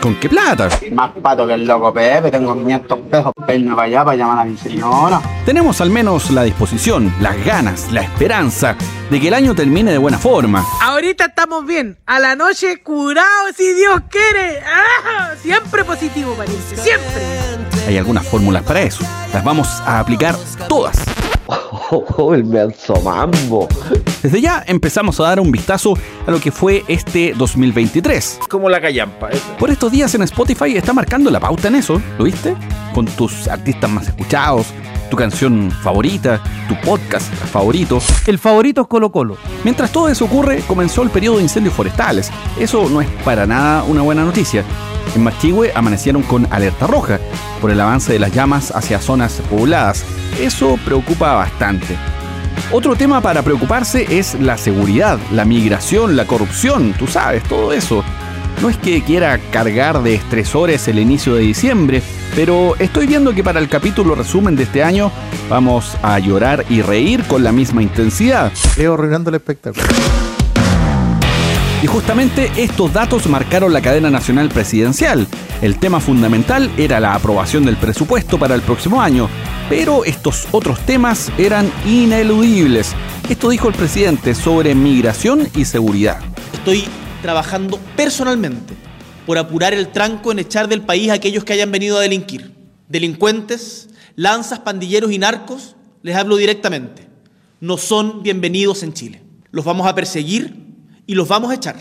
¿con qué plata? Más pato que el loco Pepe, tengo 500 pesos, peino para allá para llamar a mi señora. Tenemos al menos la disposición, las ganas, la esperanza de que el año termine de buena forma. Ahorita estamos bien, a la noche curados si Dios quiere. ¡Ah! Siempre positivo, parece, siempre. Hay algunas fórmulas para eso, las vamos a aplicar todas. Oh, el menso mambo. Desde ya empezamos a dar un vistazo a lo que fue este 2023. Como la callampa. esa. Por estos días en Spotify está marcando la pauta en eso, ¿lo viste? Con tus artistas más escuchados, tu canción favorita, tu podcast favorito. El favorito es Colo Colo. Mientras todo eso ocurre, comenzó el periodo de incendios forestales. Eso no es para nada una buena noticia. En Machigüe amanecieron con alerta roja por el avance de las llamas hacia zonas pobladas. Eso preocupa bastante. Otro tema para preocuparse es la seguridad, la migración, la corrupción, tú sabes, todo eso. No es que quiera cargar de estresores el inicio de diciembre, pero estoy viendo que para el capítulo resumen de este año vamos a llorar y reír con la misma intensidad. Leo arruinando el espectáculo. Y justamente estos datos marcaron la cadena nacional presidencial. El tema fundamental era la aprobación del presupuesto para el próximo año, pero estos otros temas eran ineludibles. Esto dijo el presidente sobre migración y seguridad. Estoy trabajando personalmente por apurar el tranco en echar del país a aquellos que hayan venido a delinquir. Delincuentes, lanzas, pandilleros y narcos, les hablo directamente. No son bienvenidos en Chile. Los vamos a perseguir y los vamos a echar.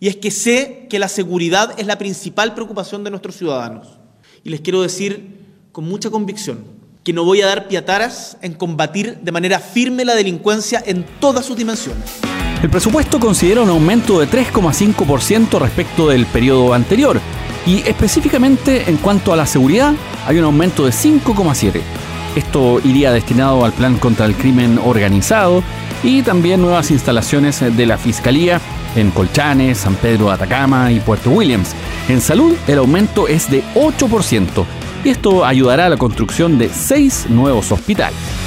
Y es que sé que la seguridad es la principal preocupación de nuestros ciudadanos. Y les quiero decir con mucha convicción que no voy a dar piataras en combatir de manera firme la delincuencia en todas sus dimensiones. El presupuesto considera un aumento de 3,5% respecto del periodo anterior y específicamente en cuanto a la seguridad hay un aumento de 5,7%. Esto iría destinado al plan contra el crimen organizado y también nuevas instalaciones de la Fiscalía en Colchanes, San Pedro de Atacama y Puerto Williams. En salud el aumento es de 8% y esto ayudará a la construcción de 6 nuevos hospitales.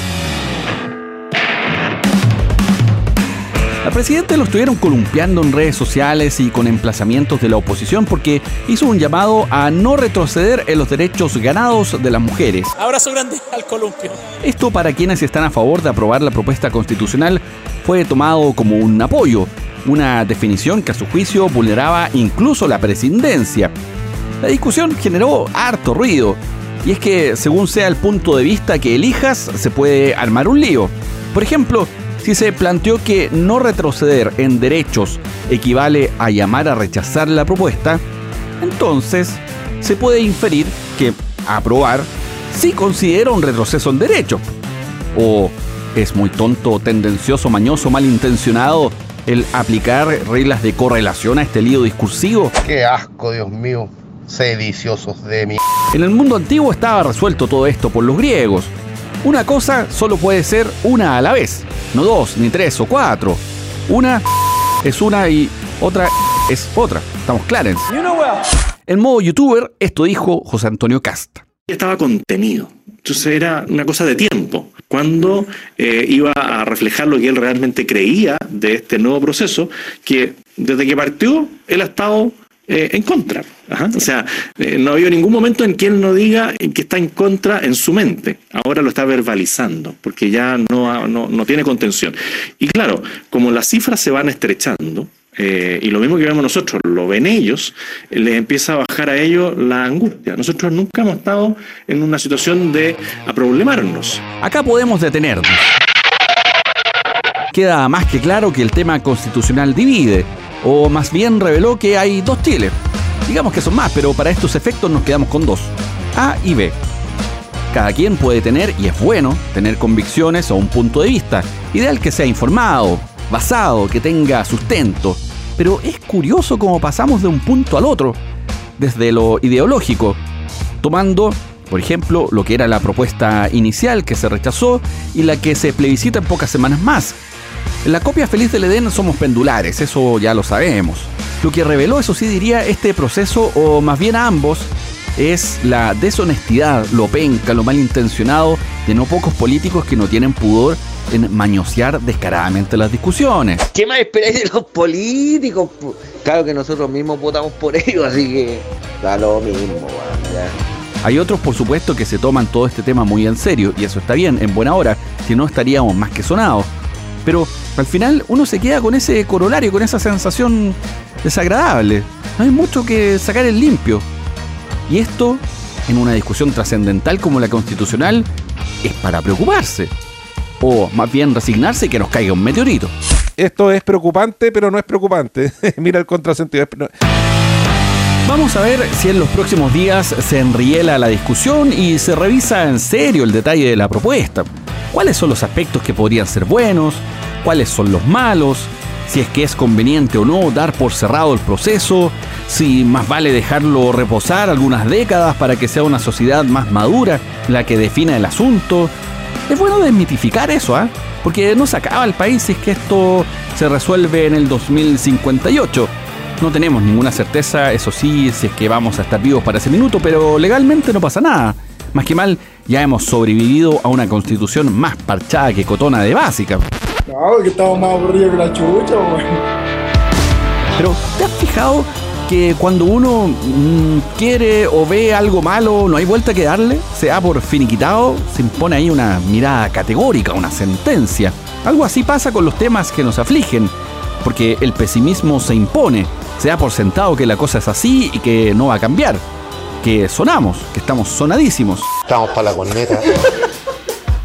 Presidente lo estuvieron columpiando en redes sociales y con emplazamientos de la oposición porque hizo un llamado a no retroceder en los derechos ganados de las mujeres. Abrazo grande al columpio. Esto para quienes están a favor de aprobar la propuesta constitucional fue tomado como un apoyo, una definición que a su juicio vulneraba incluso la presidencia. La discusión generó harto ruido, y es que según sea el punto de vista que elijas, se puede armar un lío. Por ejemplo, si se planteó que no retroceder en derechos equivale a llamar a rechazar la propuesta, entonces se puede inferir que aprobar sí considera un retroceso en derechos. O es muy tonto, tendencioso, mañoso, malintencionado el aplicar reglas de correlación a este lío discursivo. Qué asco, Dios mío. Sediciosos de mi. En el mundo antiguo estaba resuelto todo esto por los griegos. Una cosa solo puede ser una a la vez, no dos, ni tres o cuatro. Una es una y otra es otra. ¿Estamos claros? En modo youtuber, esto dijo José Antonio Cast. estaba contenido. Entonces era una cosa de tiempo. Cuando eh, iba a reflejar lo que él realmente creía de este nuevo proceso, que desde que partió, él ha estado eh, en contra. Ajá. O sea, eh, no ha habido ningún momento en que él no diga que está en contra en su mente. Ahora lo está verbalizando, porque ya no, ha- no, no tiene contención. Y claro, como las cifras se van estrechando, eh, y lo mismo que vemos nosotros, lo ven ellos, eh, les empieza a bajar a ellos la angustia. Nosotros nunca hemos estado en una situación de aproblemarnos. Acá podemos detenernos. Queda más que claro que el tema constitucional divide, o más bien reveló que hay dos Chiles. Digamos que son más, pero para estos efectos nos quedamos con dos, A y B. Cada quien puede tener, y es bueno, tener convicciones o un punto de vista, ideal que sea informado, basado, que tenga sustento. Pero es curioso cómo pasamos de un punto al otro, desde lo ideológico, tomando, por ejemplo, lo que era la propuesta inicial que se rechazó y la que se plebiscita en pocas semanas más. En la copia feliz del Edén somos pendulares, eso ya lo sabemos. Lo que reveló, eso sí diría, este proceso, o más bien a ambos, es la deshonestidad, lo penca, lo malintencionado de no pocos políticos que no tienen pudor en mañosear descaradamente las discusiones. ¿Qué más esperáis de los políticos? Claro que nosotros mismos votamos por ellos, así que da lo mismo, Hay otros, por supuesto, que se toman todo este tema muy en serio, y eso está bien, en buena hora, si no estaríamos más que sonados. Pero al final uno se queda con ese corolario, con esa sensación desagradable. No hay mucho que sacar en limpio. Y esto, en una discusión trascendental como la constitucional, es para preocuparse. O más bien resignarse y que nos caiga un meteorito. Esto es preocupante, pero no es preocupante. Mira el contrasentido. Vamos a ver si en los próximos días se enriela la discusión y se revisa en serio el detalle de la propuesta. ¿Cuáles son los aspectos que podrían ser buenos? ¿Cuáles son los malos? Si es que es conveniente o no dar por cerrado el proceso, si más vale dejarlo reposar algunas décadas para que sea una sociedad más madura la que defina el asunto. Es bueno desmitificar eso, ¿ah? Porque no se acaba el país si es que esto se resuelve en el 2058. No tenemos ninguna certeza, eso sí, si es que vamos a estar vivos para ese minuto, pero legalmente no pasa nada. Más que mal, ya hemos sobrevivido a una constitución más parchada que cotona de básica. No, que estamos más aburridos que la chucha, güey. Pero, ¿te has fijado que cuando uno mm, quiere o ve algo malo, no hay vuelta que darle, se da por finiquitado, se impone ahí una mirada categórica, una sentencia. Algo así pasa con los temas que nos afligen, porque el pesimismo se impone, se da por sentado que la cosa es así y que no va a cambiar, que sonamos, que estamos sonadísimos. Estamos para la corneta.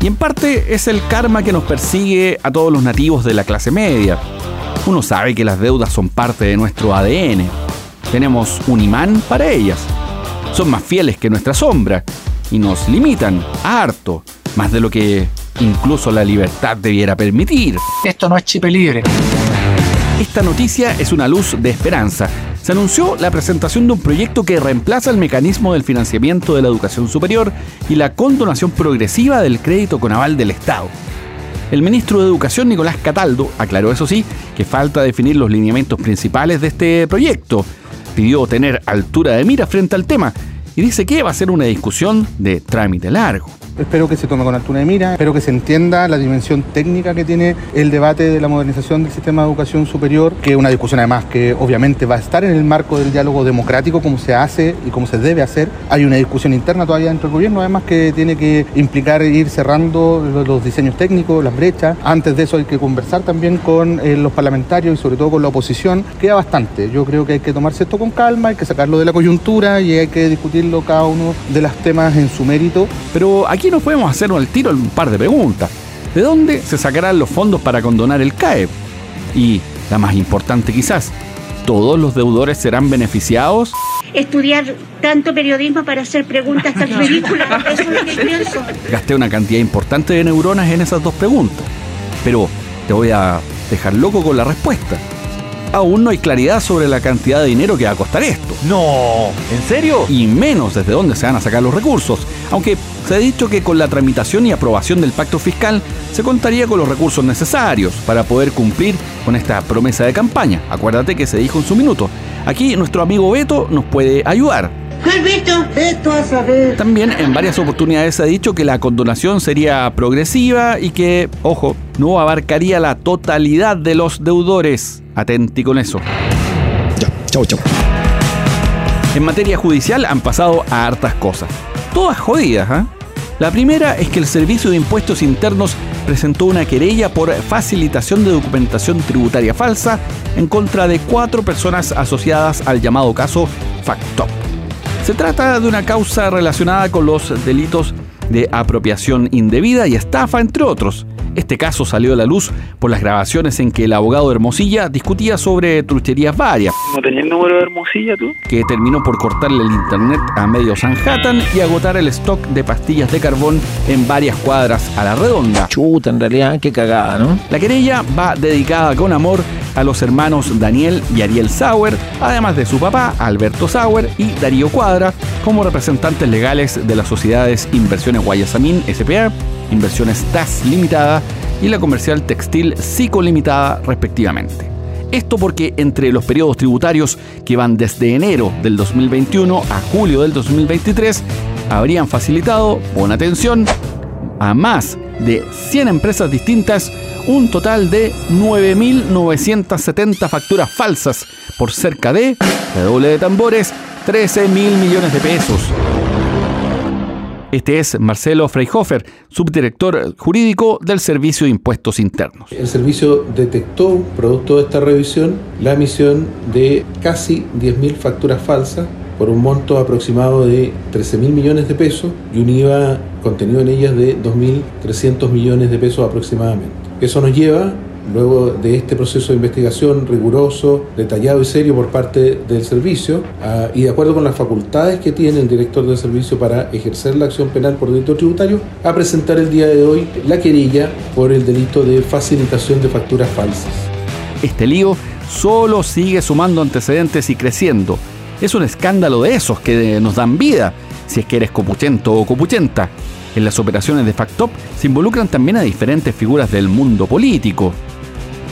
Y en parte es el karma que nos persigue a todos los nativos de la clase media. Uno sabe que las deudas son parte de nuestro ADN, tenemos un imán para ellas. Son más fieles que nuestra sombra y nos limitan harto, más de lo que incluso la libertad debiera permitir. Esto no es chip libre. Esta noticia es una luz de esperanza. Se anunció la presentación de un proyecto que reemplaza el mecanismo del financiamiento de la educación superior y la condonación progresiva del crédito con aval del Estado. El ministro de Educación, Nicolás Cataldo, aclaró eso sí, que falta definir los lineamientos principales de este proyecto, pidió tener altura de mira frente al tema y dice que va a ser una discusión de trámite largo. Espero que se tome con altura de mira, espero que se entienda la dimensión técnica que tiene el debate de la modernización del sistema de educación superior, que es una discusión además que obviamente va a estar en el marco del diálogo democrático como se hace y como se debe hacer. Hay una discusión interna todavía dentro del gobierno, además que tiene que implicar ir cerrando los diseños técnicos, las brechas. Antes de eso hay que conversar también con eh, los parlamentarios y sobre todo con la oposición. Queda bastante. Yo creo que hay que tomarse esto con calma, hay que sacarlo de la coyuntura y hay que discutirlo cada uno de los temas en su mérito. Pero aquí nos podemos hacer al tiro un par de preguntas. ¿De dónde se sacarán los fondos para condonar el CAE? Y la más importante quizás, ¿todos los deudores serán beneficiados? Estudiar tanto periodismo para hacer preguntas tan ridículas, eso es lo que pienso. Gasté una cantidad importante de neuronas en esas dos preguntas, pero te voy a dejar loco con la respuesta aún no hay claridad sobre la cantidad de dinero que va a costar esto. No, ¿en serio? Y menos desde dónde se van a sacar los recursos, aunque se ha dicho que con la tramitación y aprobación del pacto fiscal se contaría con los recursos necesarios para poder cumplir con esta promesa de campaña. Acuérdate que se dijo en su minuto. Aquí nuestro amigo Beto nos puede ayudar. Beto? a saber. También en varias oportunidades se ha dicho que la condonación sería progresiva y que, ojo, no abarcaría la totalidad de los deudores. Atenti con eso. Ya, chao, chao. En materia judicial han pasado a hartas cosas. Todas jodidas, ¿eh? La primera es que el Servicio de Impuestos Internos presentó una querella por facilitación de documentación tributaria falsa en contra de cuatro personas asociadas al llamado caso FACTOP. Se trata de una causa relacionada con los delitos de apropiación indebida y estafa, entre otros. Este caso salió a la luz por las grabaciones en que el abogado de Hermosilla discutía sobre trucherías varias. ¿No tenías el número de Hermosilla tú? Que terminó por cortarle el internet a medio Sanhattan y agotar el stock de pastillas de carbón en varias cuadras a la redonda. Chuta, en realidad, qué cagada, ¿no? La querella va dedicada con amor a los hermanos Daniel y Ariel Sauer, además de su papá, Alberto Sauer, y Darío Cuadra, como representantes legales de las sociedades Inversiones Guayasamín SPA, Inversiones TAS Limitada y la comercial textil Psico Limitada, respectivamente. Esto porque entre los periodos tributarios que van desde enero del 2021 a julio del 2023, habrían facilitado, con atención, a más de 100 empresas distintas un total de 9.970 facturas falsas por cerca de, doble de tambores, 13 mil millones de pesos. Este es Marcelo Freihofer, subdirector jurídico del Servicio de Impuestos Internos. El servicio detectó, producto de esta revisión, la emisión de casi 10.000 facturas falsas por un monto aproximado de 13 mil millones de pesos y un IVA contenido en ellas de 2.300 millones de pesos aproximadamente. Eso nos lleva luego de este proceso de investigación riguroso, detallado y serio por parte del servicio, y de acuerdo con las facultades que tiene el director del servicio para ejercer la acción penal por delito tributario, a presentar el día de hoy la querella por el delito de facilitación de facturas falsas. Este lío solo sigue sumando antecedentes y creciendo. Es un escándalo de esos que nos dan vida, si es que eres copuchento o copuchenta. En las operaciones de Factop se involucran también a diferentes figuras del mundo político.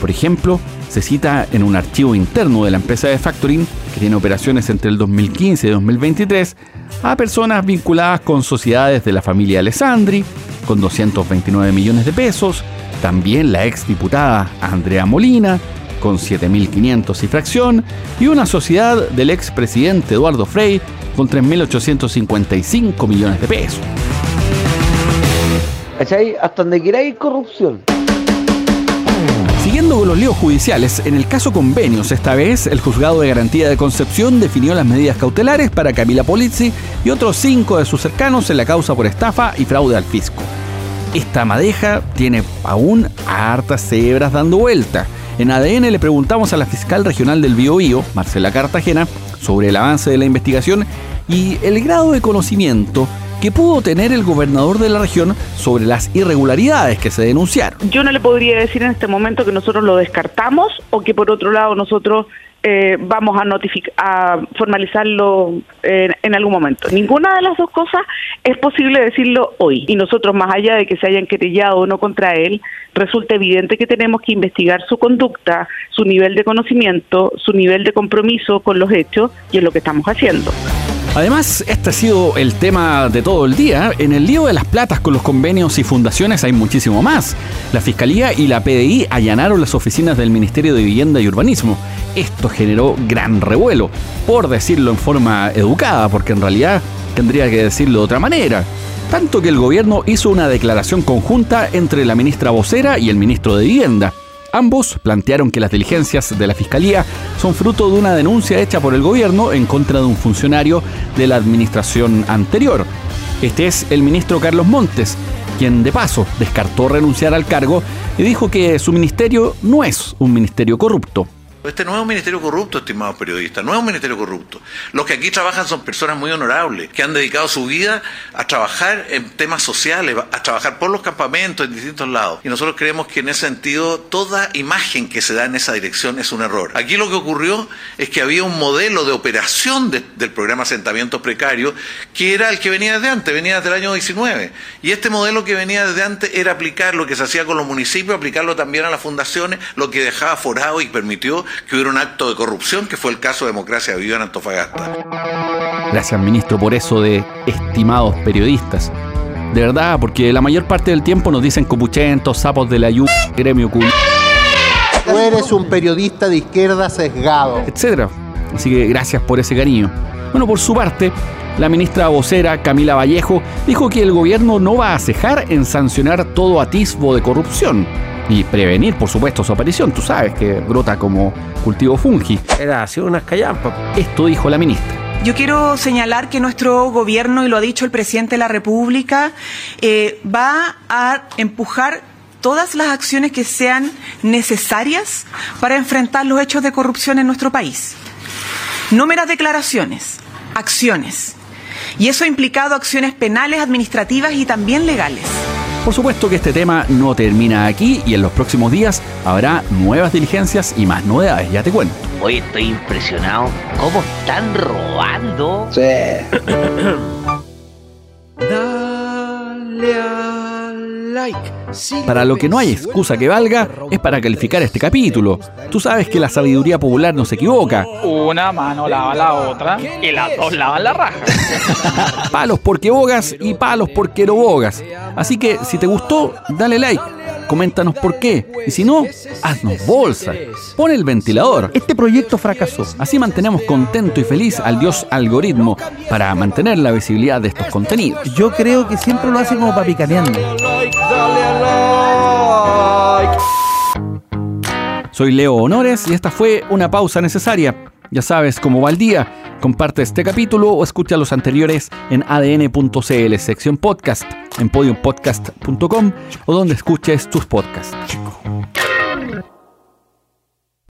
Por ejemplo, se cita en un archivo interno de la empresa de factoring, que tiene operaciones entre el 2015 y 2023, a personas vinculadas con sociedades de la familia Alessandri, con 229 millones de pesos, también la ex diputada Andrea Molina, con 7.500 y fracción, y una sociedad del ex presidente Eduardo Frey, con 3.855 millones de pesos. ¿Cachai? Hasta donde quiera hay corrupción. Siguiendo con los líos judiciales, en el caso Convenios, esta vez el juzgado de garantía de Concepción definió las medidas cautelares para Camila Polizzi y otros cinco de sus cercanos en la causa por estafa y fraude al fisco. Esta madeja tiene aún hartas cebras dando vuelta. En ADN le preguntamos a la fiscal regional del Biobío, Marcela Cartagena, sobre el avance de la investigación y el grado de conocimiento que pudo tener el gobernador de la región sobre las irregularidades que se denunciaron. Yo no le podría decir en este momento que nosotros lo descartamos o que por otro lado nosotros eh, vamos a, a formalizarlo en, en, algún momento. Ninguna de las dos cosas es posible decirlo hoy. Y nosotros, más allá de que se hayan querellado o no contra él, resulta evidente que tenemos que investigar su conducta, su nivel de conocimiento, su nivel de compromiso con los hechos, y es lo que estamos haciendo. Además, este ha sido el tema de todo el día. En el lío de las platas con los convenios y fundaciones hay muchísimo más. La Fiscalía y la PDI allanaron las oficinas del Ministerio de Vivienda y Urbanismo. Esto generó gran revuelo, por decirlo en forma educada, porque en realidad tendría que decirlo de otra manera. Tanto que el gobierno hizo una declaración conjunta entre la ministra vocera y el ministro de Vivienda Ambos plantearon que las diligencias de la Fiscalía son fruto de una denuncia hecha por el gobierno en contra de un funcionario de la administración anterior. Este es el ministro Carlos Montes, quien de paso descartó renunciar al cargo y dijo que su ministerio no es un ministerio corrupto. Este no es un ministerio corrupto, estimados periodistas, no es un ministerio corrupto. Los que aquí trabajan son personas muy honorables, que han dedicado su vida a trabajar en temas sociales, a trabajar por los campamentos en distintos lados. Y nosotros creemos que en ese sentido toda imagen que se da en esa dirección es un error. Aquí lo que ocurrió es que había un modelo de operación del programa Asentamientos Precarios que era el que venía desde antes, venía desde el año 19. Y este modelo que venía desde antes era aplicar lo que se hacía con los municipios, aplicarlo también a las fundaciones, lo que dejaba forado y permitió que hubiera un acto de corrupción, que fue el caso de Democracia Viva en Antofagasta. Gracias, ministro, por eso de estimados periodistas. De verdad, porque la mayor parte del tiempo nos dicen copuchentos, sapos de la yu, gremio cool. Tú eres un periodista de izquierda sesgado. Etcétera. Así que gracias por ese cariño. Bueno, por su parte, la ministra vocera Camila Vallejo dijo que el gobierno no va a cejar en sancionar todo atisbo de corrupción y prevenir, por supuesto, su aparición. Tú sabes que brota como cultivo fungi. Era así unas callampas. Esto dijo la ministra. Yo quiero señalar que nuestro gobierno, y lo ha dicho el presidente de la República, eh, va a empujar todas las acciones que sean necesarias para enfrentar los hechos de corrupción en nuestro país. No meras declaraciones, acciones. Y eso ha implicado acciones penales, administrativas y también legales. Por supuesto que este tema no termina aquí y en los próximos días habrá nuevas diligencias y más novedades, ya te cuento. Hoy estoy impresionado. ¿Cómo están robando? Sí. Para lo que no hay excusa que valga es para calificar este capítulo. Tú sabes que la sabiduría popular no se equivoca. Una mano lava la otra y las dos lavan la raja. Palos porque bogas y palos porque no bogas. Así que si te gustó, dale like. Coméntanos por qué. Y si no, haznos bolsa. Pon el ventilador. Este proyecto fracasó. Así mantenemos contento y feliz al dios algoritmo para mantener la visibilidad de estos contenidos. Yo creo que siempre lo hace como papicaneando. Soy Leo Honores y esta fue una pausa necesaria. Ya sabes cómo va el día. Comparte este capítulo o escucha los anteriores en adn.cl, sección podcast, en podiumpodcast.com o donde escuches tus podcasts.